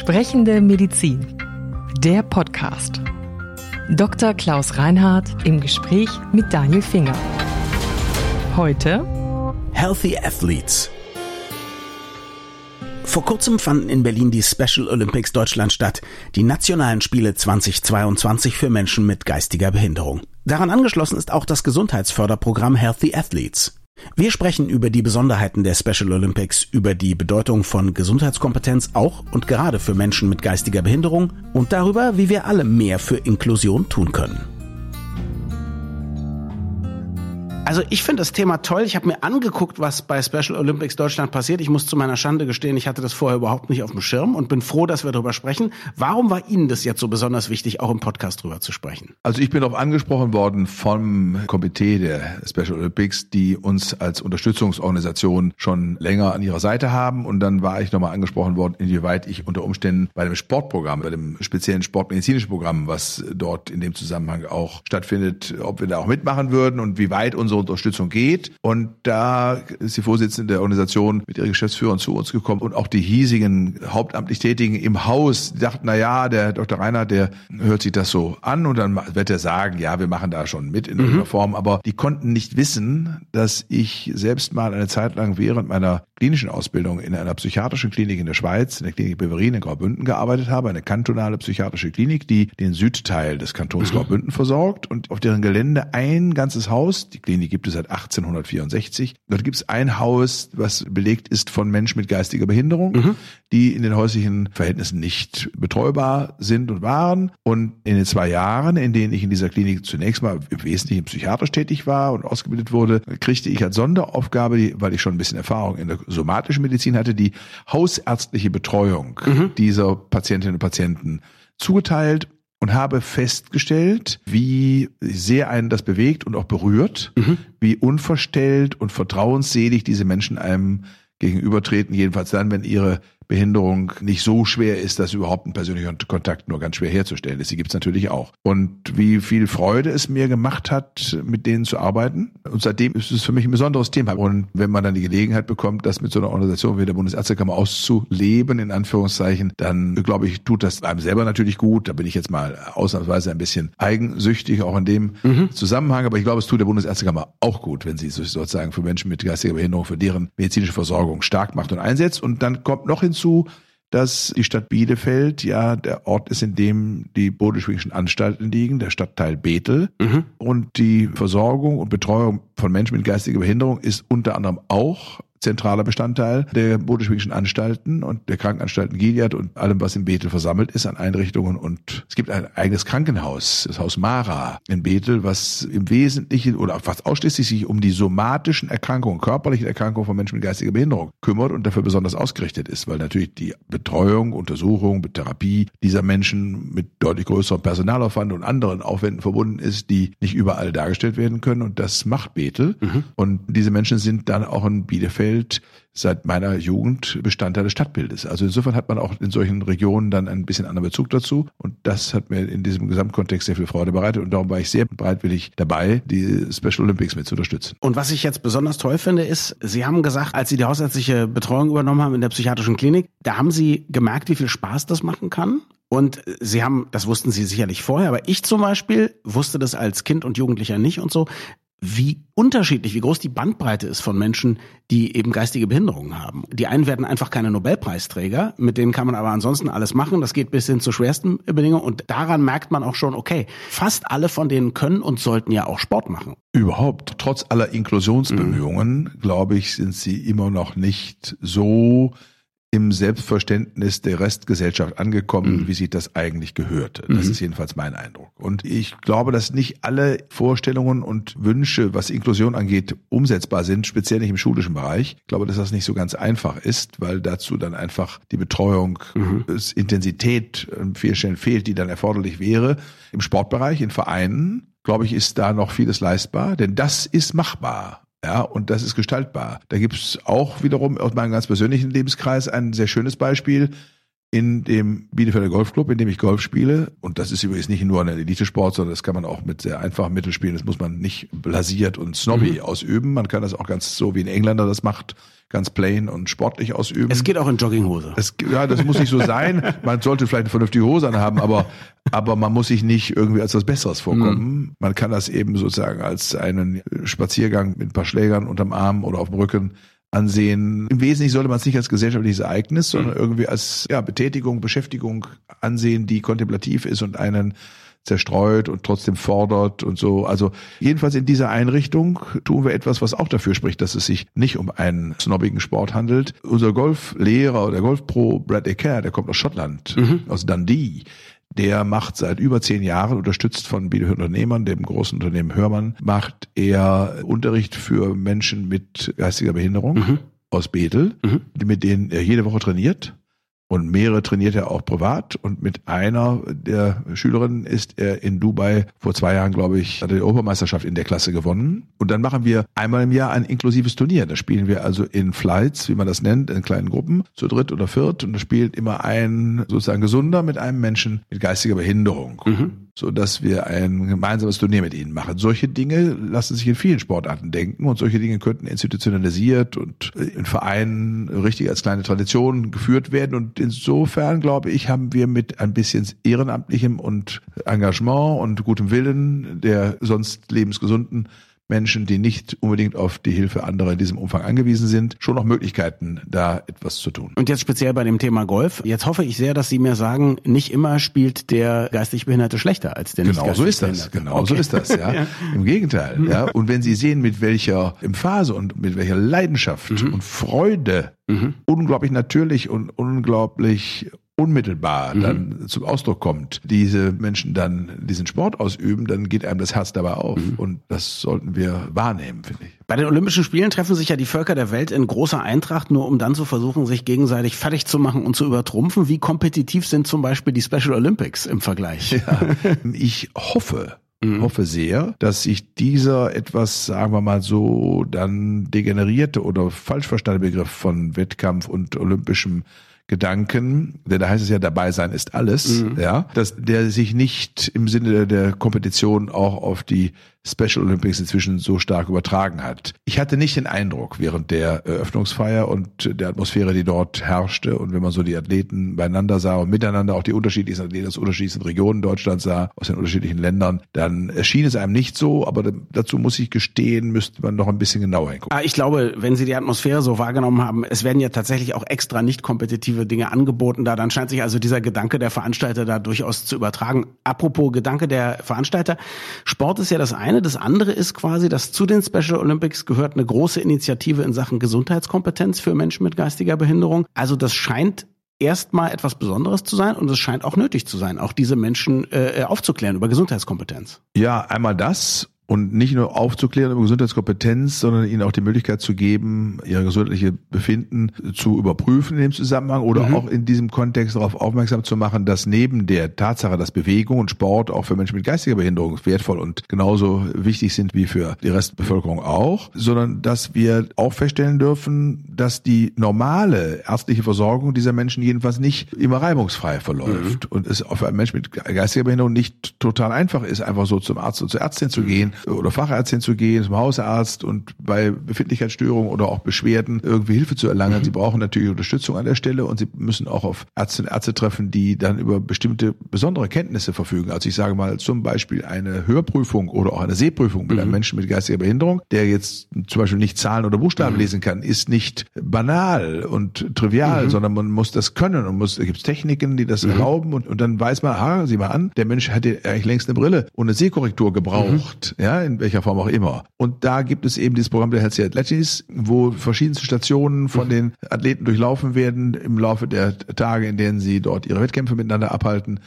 Sprechende Medizin. Der Podcast. Dr. Klaus Reinhardt im Gespräch mit Daniel Finger. Heute Healthy Athletes. Vor kurzem fanden in Berlin die Special Olympics Deutschland statt, die nationalen Spiele 2022 für Menschen mit geistiger Behinderung. Daran angeschlossen ist auch das Gesundheitsförderprogramm Healthy Athletes. Wir sprechen über die Besonderheiten der Special Olympics, über die Bedeutung von Gesundheitskompetenz auch und gerade für Menschen mit geistiger Behinderung und darüber, wie wir alle mehr für Inklusion tun können. Also ich finde das Thema toll. Ich habe mir angeguckt, was bei Special Olympics Deutschland passiert. Ich muss zu meiner Schande gestehen, ich hatte das vorher überhaupt nicht auf dem Schirm und bin froh, dass wir darüber sprechen. Warum war Ihnen das jetzt so besonders wichtig, auch im Podcast drüber zu sprechen? Also ich bin darauf angesprochen worden vom Komitee der Special Olympics, die uns als Unterstützungsorganisation schon länger an ihrer Seite haben. Und dann war ich nochmal angesprochen worden, inwieweit ich unter Umständen bei dem Sportprogramm, bei dem speziellen sportmedizinischen Programm, was dort in dem Zusammenhang auch stattfindet, ob wir da auch mitmachen würden und wie weit unsere Unterstützung geht. Und da ist die Vorsitzende der Organisation mit ihren Geschäftsführern zu uns gekommen und auch die hiesigen hauptamtlich Tätigen im Haus dachten, na ja, der Dr. Reiner, der hört sich das so an und dann wird er sagen, ja, wir machen da schon mit in mhm. irgendeiner Form. Aber die konnten nicht wissen, dass ich selbst mal eine Zeit lang während meiner klinischen Ausbildung in einer psychiatrischen Klinik in der Schweiz, in der Klinik Beverin in Graubünden gearbeitet habe, eine kantonale psychiatrische Klinik, die den Südteil des Kantons mhm. Graubünden versorgt und auf deren Gelände ein ganzes Haus, die Klinik gibt es seit 1864. Dort gibt es ein Haus, was belegt ist von Menschen mit geistiger Behinderung, mhm. die in den häuslichen Verhältnissen nicht betreubar sind und waren. Und in den zwei Jahren, in denen ich in dieser Klinik zunächst mal im Wesentlichen psychiatrisch tätig war und ausgebildet wurde, kriegte ich als Sonderaufgabe, weil ich schon ein bisschen Erfahrung in der somatischen Medizin hatte, die hausärztliche Betreuung mhm. dieser Patientinnen und Patienten zugeteilt und habe festgestellt, wie sehr einen das bewegt und auch berührt, mhm. wie unverstellt und vertrauensselig diese Menschen einem gegenübertreten, jedenfalls dann, wenn ihre Behinderung nicht so schwer ist, dass überhaupt ein persönlicher Kontakt nur ganz schwer herzustellen ist. Die gibt es natürlich auch. Und wie viel Freude es mir gemacht hat, mit denen zu arbeiten. Und seitdem ist es für mich ein besonderes Thema. Und wenn man dann die Gelegenheit bekommt, das mit so einer Organisation wie der Bundesärztekammer auszuleben, in Anführungszeichen, dann glaube ich, tut das einem selber natürlich gut. Da bin ich jetzt mal ausnahmsweise ein bisschen eigensüchtig, auch in dem mhm. Zusammenhang. Aber ich glaube, es tut der Bundesärztekammer auch gut, wenn sie sozusagen für Menschen mit geistiger Behinderung, für deren medizinische Versorgung stark macht und einsetzt. Und dann kommt noch hinzu, hinzu, dass die Stadt Bielefeld ja der Ort ist, in dem die bodeschwingischen Anstalten liegen, der Stadtteil Bethel. Mhm. Und die Versorgung und Betreuung von Menschen mit geistiger Behinderung ist unter anderem auch zentraler Bestandteil der bodeschwingischen Anstalten und der Krankenanstalten Gilead und allem, was in Bethel versammelt ist an Einrichtungen. Und es gibt ein eigenes Krankenhaus, das Haus Mara in Bethel, was im Wesentlichen oder fast ausschließlich sich um die somatischen Erkrankungen, körperlichen Erkrankungen von Menschen mit geistiger Behinderung kümmert und dafür besonders ausgerichtet ist, weil natürlich die Betreuung, Untersuchung, Therapie dieser Menschen mit deutlich größerem Personalaufwand und anderen Aufwänden verbunden ist, die nicht überall dargestellt werden können. Und das macht Bethel. Mhm. Und diese Menschen sind dann auch in Bielefeld Bielefeld seit meiner Jugend Bestandteil des Stadtbildes. Also insofern hat man auch in solchen Regionen dann ein bisschen anderen Bezug dazu. Und das hat mir in diesem Gesamtkontext sehr viel Freude bereitet. Und darum war ich sehr bereitwillig dabei, die Special Olympics mit zu unterstützen. Und was ich jetzt besonders toll finde, ist, Sie haben gesagt, als Sie die hausärztliche Betreuung übernommen haben in der psychiatrischen Klinik, da haben Sie gemerkt, wie viel Spaß das machen kann. Und Sie haben, das wussten Sie sicherlich vorher, aber ich zum Beispiel wusste das als Kind und Jugendlicher nicht und so wie unterschiedlich, wie groß die Bandbreite ist von Menschen, die eben geistige Behinderungen haben. Die einen werden einfach keine Nobelpreisträger, mit denen kann man aber ansonsten alles machen. Das geht bis hin zu schwersten Bedingungen und daran merkt man auch schon, okay, fast alle von denen können und sollten ja auch Sport machen. Überhaupt, trotz aller Inklusionsbemühungen, mhm. glaube ich, sind sie immer noch nicht so im Selbstverständnis der Restgesellschaft angekommen, mhm. wie sich das eigentlich gehörte. Das mhm. ist jedenfalls mein Eindruck. Und ich glaube, dass nicht alle Vorstellungen und Wünsche, was Inklusion angeht, umsetzbar sind, speziell nicht im schulischen Bereich. Ich glaube, dass das nicht so ganz einfach ist, weil dazu dann einfach die Betreuung, mhm. Intensität an vielen Stellen fehlt, die dann erforderlich wäre. Im Sportbereich, in Vereinen, glaube ich, ist da noch vieles leistbar, denn das ist machbar. Ja, und das ist gestaltbar. Da gibt's auch wiederum aus meinem ganz persönlichen Lebenskreis ein sehr schönes Beispiel. In dem Bielefelder Golfclub, in dem ich Golf spiele. Und das ist übrigens nicht nur ein Elitesport, sondern das kann man auch mit sehr einfachen Mitteln spielen. Das muss man nicht blasiert und snobby mhm. ausüben. Man kann das auch ganz so, wie ein Engländer das macht, ganz plain und sportlich ausüben. Es geht auch in Jogginghose. Es, ja, das muss nicht so sein. Man sollte vielleicht eine vernünftige Hose anhaben, aber, aber man muss sich nicht irgendwie als was Besseres vorkommen. Mhm. Man kann das eben sozusagen als einen Spaziergang mit ein paar Schlägern unterm Arm oder auf dem Rücken ansehen. Im Wesentlichen sollte man es nicht als gesellschaftliches Ereignis, sondern mhm. irgendwie als ja, Betätigung, Beschäftigung ansehen, die kontemplativ ist und einen zerstreut und trotzdem fordert und so. Also jedenfalls in dieser Einrichtung tun wir etwas, was auch dafür spricht, dass es sich nicht um einen snobbigen Sport handelt. Unser Golflehrer oder Golfpro Brad Ecker, der kommt aus Schottland, mhm. aus Dundee, der macht seit über zehn Jahren, unterstützt von Bielefeld Unternehmern, dem großen Unternehmen Hörmann, macht er Unterricht für Menschen mit geistiger Behinderung mhm. aus Bethel, mhm. mit denen er jede Woche trainiert. Und mehrere trainiert er auch privat. Und mit einer der Schülerinnen ist er in Dubai vor zwei Jahren, glaube ich, hat er die Europameisterschaft in der Klasse gewonnen. Und dann machen wir einmal im Jahr ein inklusives Turnier. Da spielen wir also in Flights, wie man das nennt, in kleinen Gruppen, zu dritt oder viert. Und da spielt immer ein sozusagen Gesunder mit einem Menschen mit geistiger Behinderung. Mhm so dass wir ein gemeinsames Turnier mit ihnen machen. Solche Dinge lassen sich in vielen Sportarten denken und solche Dinge könnten institutionalisiert und in Vereinen richtig als kleine Tradition geführt werden. Und insofern, glaube ich, haben wir mit ein bisschen ehrenamtlichem und Engagement und gutem Willen der sonst lebensgesunden Menschen, die nicht unbedingt auf die Hilfe anderer in diesem Umfang angewiesen sind, schon noch Möglichkeiten, da etwas zu tun. Und jetzt speziell bei dem Thema Golf. Jetzt hoffe ich sehr, dass Sie mir sagen, nicht immer spielt der geistig Behinderte schlechter als der Genau so ist das. Genau okay. so ist das. Ja. ja. Im Gegenteil. Ja. Und wenn Sie sehen, mit welcher Emphase und mit welcher Leidenschaft mhm. und Freude mhm. unglaublich natürlich und unglaublich unmittelbar mhm. dann zum Ausdruck kommt, diese Menschen dann diesen Sport ausüben, dann geht einem das Herz dabei auf. Mhm. Und das sollten wir wahrnehmen, finde ich. Bei den Olympischen Spielen treffen sich ja die Völker der Welt in großer Eintracht, nur um dann zu versuchen, sich gegenseitig fertig zu machen und zu übertrumpfen. Wie kompetitiv sind zum Beispiel die Special Olympics im Vergleich? Ja, ich hoffe, Mhm. hoffe sehr, dass sich dieser etwas, sagen wir mal so, dann degenerierte oder falsch verstandene Begriff von Wettkampf und olympischem Gedanken, denn da heißt es ja, dabei sein ist alles, mhm. ja, dass der sich nicht im Sinne der Kompetition auch auf die Special Olympics inzwischen so stark übertragen hat. Ich hatte nicht den Eindruck während der Eröffnungsfeier und der Atmosphäre, die dort herrschte und wenn man so die Athleten beieinander sah und miteinander auch die unterschiedlichsten Athleten aus unterschiedlichsten Regionen Deutschlands sah, aus den unterschiedlichen Ländern, dann erschien es einem nicht so, aber dazu muss ich gestehen, müsste man noch ein bisschen genauer hingucken. Ah, ich glaube, wenn Sie die Atmosphäre so wahrgenommen haben, es werden ja tatsächlich auch extra nicht kompetitive Dinge angeboten da, dann scheint sich also dieser Gedanke der Veranstalter da durchaus zu übertragen. Apropos Gedanke der Veranstalter, Sport ist ja das eine eine. Das andere ist quasi, dass zu den Special Olympics gehört eine große Initiative in Sachen Gesundheitskompetenz für Menschen mit geistiger Behinderung. Also das scheint erstmal etwas Besonderes zu sein und es scheint auch nötig zu sein, auch diese Menschen äh, aufzuklären über Gesundheitskompetenz. Ja, einmal das und nicht nur aufzuklären über Gesundheitskompetenz, sondern ihnen auch die Möglichkeit zu geben, ihre gesundheitliche Befinden zu überprüfen in dem Zusammenhang oder mhm. auch in diesem Kontext darauf aufmerksam zu machen, dass neben der Tatsache, dass Bewegung und Sport auch für Menschen mit geistiger Behinderung wertvoll und genauso wichtig sind wie für die Restbevölkerung auch, sondern dass wir auch feststellen dürfen, dass die normale ärztliche Versorgung dieser Menschen jedenfalls nicht immer reibungsfrei verläuft mhm. und es für einen Menschen mit geistiger Behinderung nicht total einfach ist, einfach so zum Arzt und zur Ärztin zu gehen oder Fachärztin zu gehen, zum Hausarzt und bei Befindlichkeitsstörungen oder auch Beschwerden irgendwie Hilfe zu erlangen. Mhm. Sie brauchen natürlich Unterstützung an der Stelle und sie müssen auch auf Ärzte und Ärzte treffen, die dann über bestimmte besondere Kenntnisse verfügen. Also ich sage mal zum Beispiel eine Hörprüfung oder auch eine Sehprüfung mit mhm. einem Menschen mit geistiger Behinderung, der jetzt zum Beispiel nicht Zahlen oder Buchstaben mhm. lesen kann, ist nicht banal und trivial, mhm. sondern man muss das können und muss, da gibt es Techniken, die das mhm. erlauben und, und dann weiß man, aha, sieh mal an, der Mensch hätte eigentlich längst eine Brille und eine Sehkorrektur gebraucht. Ja, ja, in welcher Form auch immer. Und da gibt es eben dieses Programm der Healthy Athletics, wo verschiedenste Stationen von mhm. den Athleten durchlaufen werden im Laufe der Tage, in denen sie dort ihre Wettkämpfe miteinander abhalten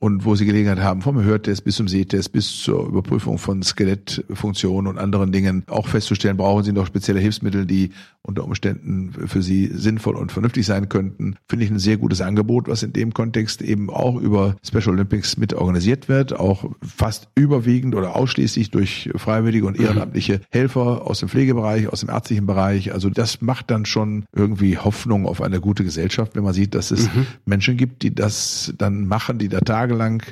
und wo sie Gelegenheit haben, vom Hörtest bis zum Sehtest bis zur Überprüfung von Skelettfunktionen und anderen Dingen auch festzustellen, brauchen sie noch spezielle Hilfsmittel, die unter Umständen für sie sinnvoll und vernünftig sein könnten. Finde ich ein sehr gutes Angebot, was in dem Kontext eben auch über Special Olympics mit organisiert wird, auch fast überwiegend oder ausschließlich durch freiwillige und ehrenamtliche Helfer aus dem Pflegebereich, aus dem ärztlichen Bereich. Also das macht dann schon irgendwie Hoffnung auf eine gute Gesellschaft, wenn man sieht, dass es mhm. Menschen gibt, die das dann machen, die da tagelang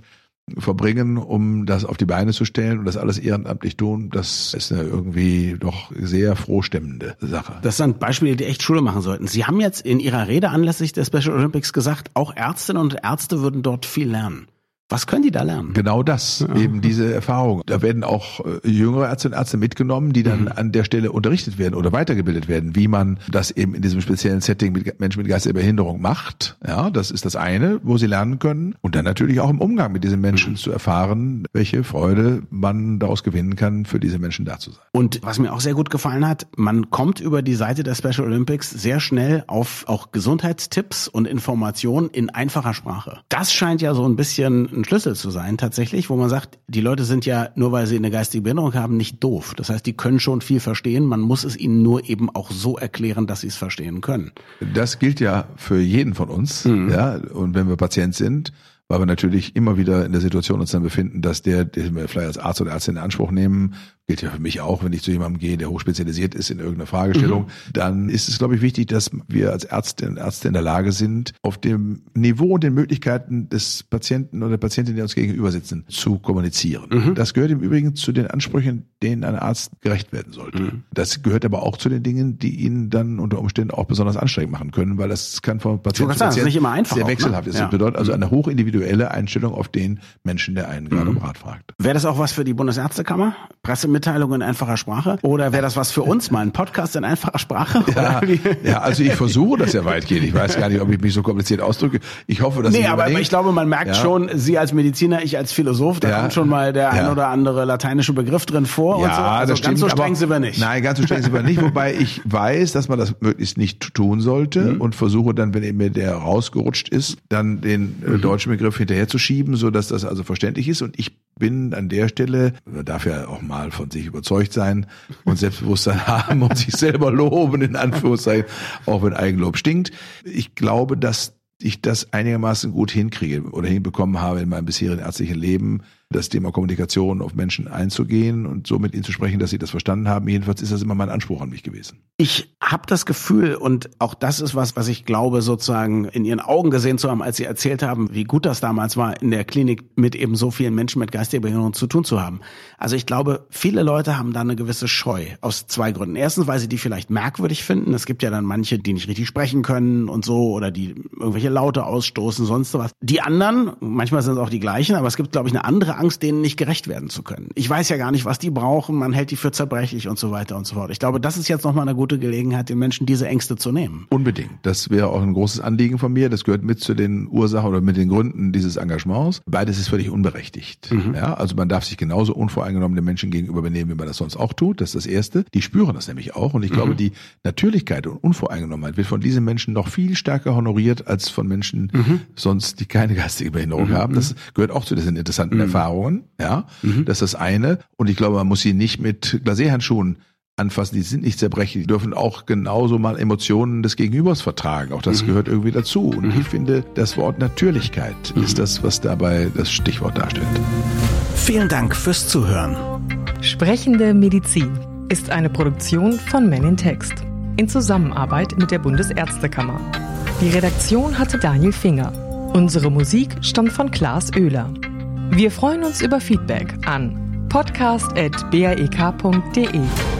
verbringen, um das auf die Beine zu stellen und das alles ehrenamtlich tun, das ist eine irgendwie doch sehr frohstimmende Sache. Das sind Beispiele, die echt Schule machen sollten. Sie haben jetzt in Ihrer Rede anlässlich der Special Olympics gesagt, auch Ärztinnen und Ärzte würden dort viel lernen. Was können die da lernen? Genau das, ja. eben diese Erfahrung. Da werden auch äh, jüngere Ärzte und Ärzte mitgenommen, die dann mhm. an der Stelle unterrichtet werden oder weitergebildet werden, wie man das eben in diesem speziellen Setting mit Menschen mit geistiger Behinderung macht. Ja, das ist das eine, wo sie lernen können. Und dann natürlich auch im Umgang mit diesen Menschen mhm. zu erfahren, welche Freude man daraus gewinnen kann, für diese Menschen da zu sein. Und was mir auch sehr gut gefallen hat, man kommt über die Seite der Special Olympics sehr schnell auf auch Gesundheitstipps und Informationen in einfacher Sprache. Das scheint ja so ein bisschen ein Schlüssel zu sein tatsächlich, wo man sagt, die Leute sind ja nur weil sie eine geistige Behinderung haben nicht doof. Das heißt, die können schon viel verstehen. Man muss es ihnen nur eben auch so erklären, dass sie es verstehen können. Das gilt ja für jeden von uns. Mhm. Ja, und wenn wir Patient sind, weil wir natürlich immer wieder in der Situation uns dann befinden, dass der, den wir vielleicht als Arzt oder Ärztin in Anspruch nehmen, gilt ja für mich auch, wenn ich zu jemandem gehe, der hochspezialisiert ist in irgendeiner Fragestellung, mhm. dann ist es, glaube ich, wichtig, dass wir als Ärztinnen und Ärzte in der Lage sind, auf dem Niveau und den Möglichkeiten des Patienten oder der Patientin, die uns gegenüber sitzen, zu kommunizieren. Mhm. Das gehört im Übrigen zu den Ansprüchen, denen ein Arzt gerecht werden sollte. Mhm. Das gehört aber auch zu den Dingen, die ihn dann unter Umständen auch besonders anstrengend machen können, weil das kann von Patient zu Patient nicht immer einfach sehr wechselhaft ist. Ne? Das bedeutet also eine hochindividuelle Einstellung auf den Menschen, der einen gerade um Rat fragt. Wäre das auch was für die Bundesärztekammer? Pressemitteilung in einfacher Sprache? Oder wäre das was für uns mal, ein Podcast in einfacher Sprache? Ja, ja, also ich versuche das ja weitgehend. Ich weiß gar nicht, ob ich mich so kompliziert ausdrücke. Ich hoffe, dass nee, aber, aber ich glaube, man merkt ja. schon, Sie als Mediziner, ich als Philosoph, da ja. kommt schon mal der ein oder andere lateinische Begriff drin vor. Ja, so. also das ganz so streng sind wir nicht. Nein, ganz so streng sind wir nicht. Wobei ich weiß, dass man das möglichst nicht tun sollte mhm. und versuche dann, wenn mir der rausgerutscht ist, dann den äh, mhm. deutschen Begriff hinterherzuschieben, so dass das also verständlich ist. Und ich bin an der Stelle, man darf ja auch mal von sich überzeugt sein und Selbstbewusstsein haben und sich selber loben, in Anführungszeichen, auch wenn Eigenlob stinkt. Ich glaube, dass ich das einigermaßen gut hinkriege oder hinbekommen habe in meinem bisherigen ärztlichen Leben, das Thema Kommunikation auf Menschen einzugehen und so mit ihnen zu sprechen, dass sie das verstanden haben. Jedenfalls ist das immer mein Anspruch an mich gewesen. Ich habe das Gefühl, und auch das ist was, was ich glaube, sozusagen in ihren Augen gesehen zu haben, als sie erzählt haben, wie gut das damals war, in der Klinik mit eben so vielen Menschen mit geistiger Behinderung zu tun zu haben. Also ich glaube, viele Leute haben da eine gewisse Scheu aus zwei Gründen. Erstens, weil sie die vielleicht merkwürdig finden. Es gibt ja dann manche, die nicht richtig sprechen können und so oder die irgendwelche Laute ausstoßen, sonst was. Die anderen, manchmal sind es auch die gleichen, aber es gibt, glaube ich, eine andere Angst, denen nicht gerecht werden zu können. Ich weiß ja gar nicht, was die brauchen, man hält die für zerbrechlich und so weiter und so fort. Ich glaube, das ist jetzt nochmal eine gute Gelegenheit, den Menschen diese Ängste zu nehmen. Unbedingt. Das wäre auch ein großes Anliegen von mir. Das gehört mit zu den Ursachen oder mit den Gründen dieses Engagements. Beides ist völlig unberechtigt. Mhm. Ja, also man darf sich genauso unvoreingenommen den Menschen gegenüber benehmen, wie man das sonst auch tut. Das ist das Erste. Die spüren das nämlich auch. Und ich glaube, mhm. die Natürlichkeit und Unvoreingenommenheit wird von diesen Menschen noch viel stärker honoriert als von Menschen mhm. sonst, die keine geistige Behinderung mhm. haben. Das gehört auch zu diesen interessanten mhm. Erfahrungen. Ja, mhm. das ist das eine. Und ich glaube, man muss sie nicht mit Glacéhandschuhen anfassen, die sind nicht zerbrechlich, die dürfen auch genauso mal Emotionen des Gegenübers vertragen. Auch das mhm. gehört irgendwie dazu. Und mhm. ich finde, das Wort Natürlichkeit mhm. ist das, was dabei das Stichwort darstellt. Vielen Dank fürs Zuhören. Sprechende Medizin ist eine Produktion von Men in Text in Zusammenarbeit mit der Bundesärztekammer. Die Redaktion hatte Daniel Finger. Unsere Musik stammt von Klaas Oehler. Wir freuen uns über Feedback an podcast.brek.de.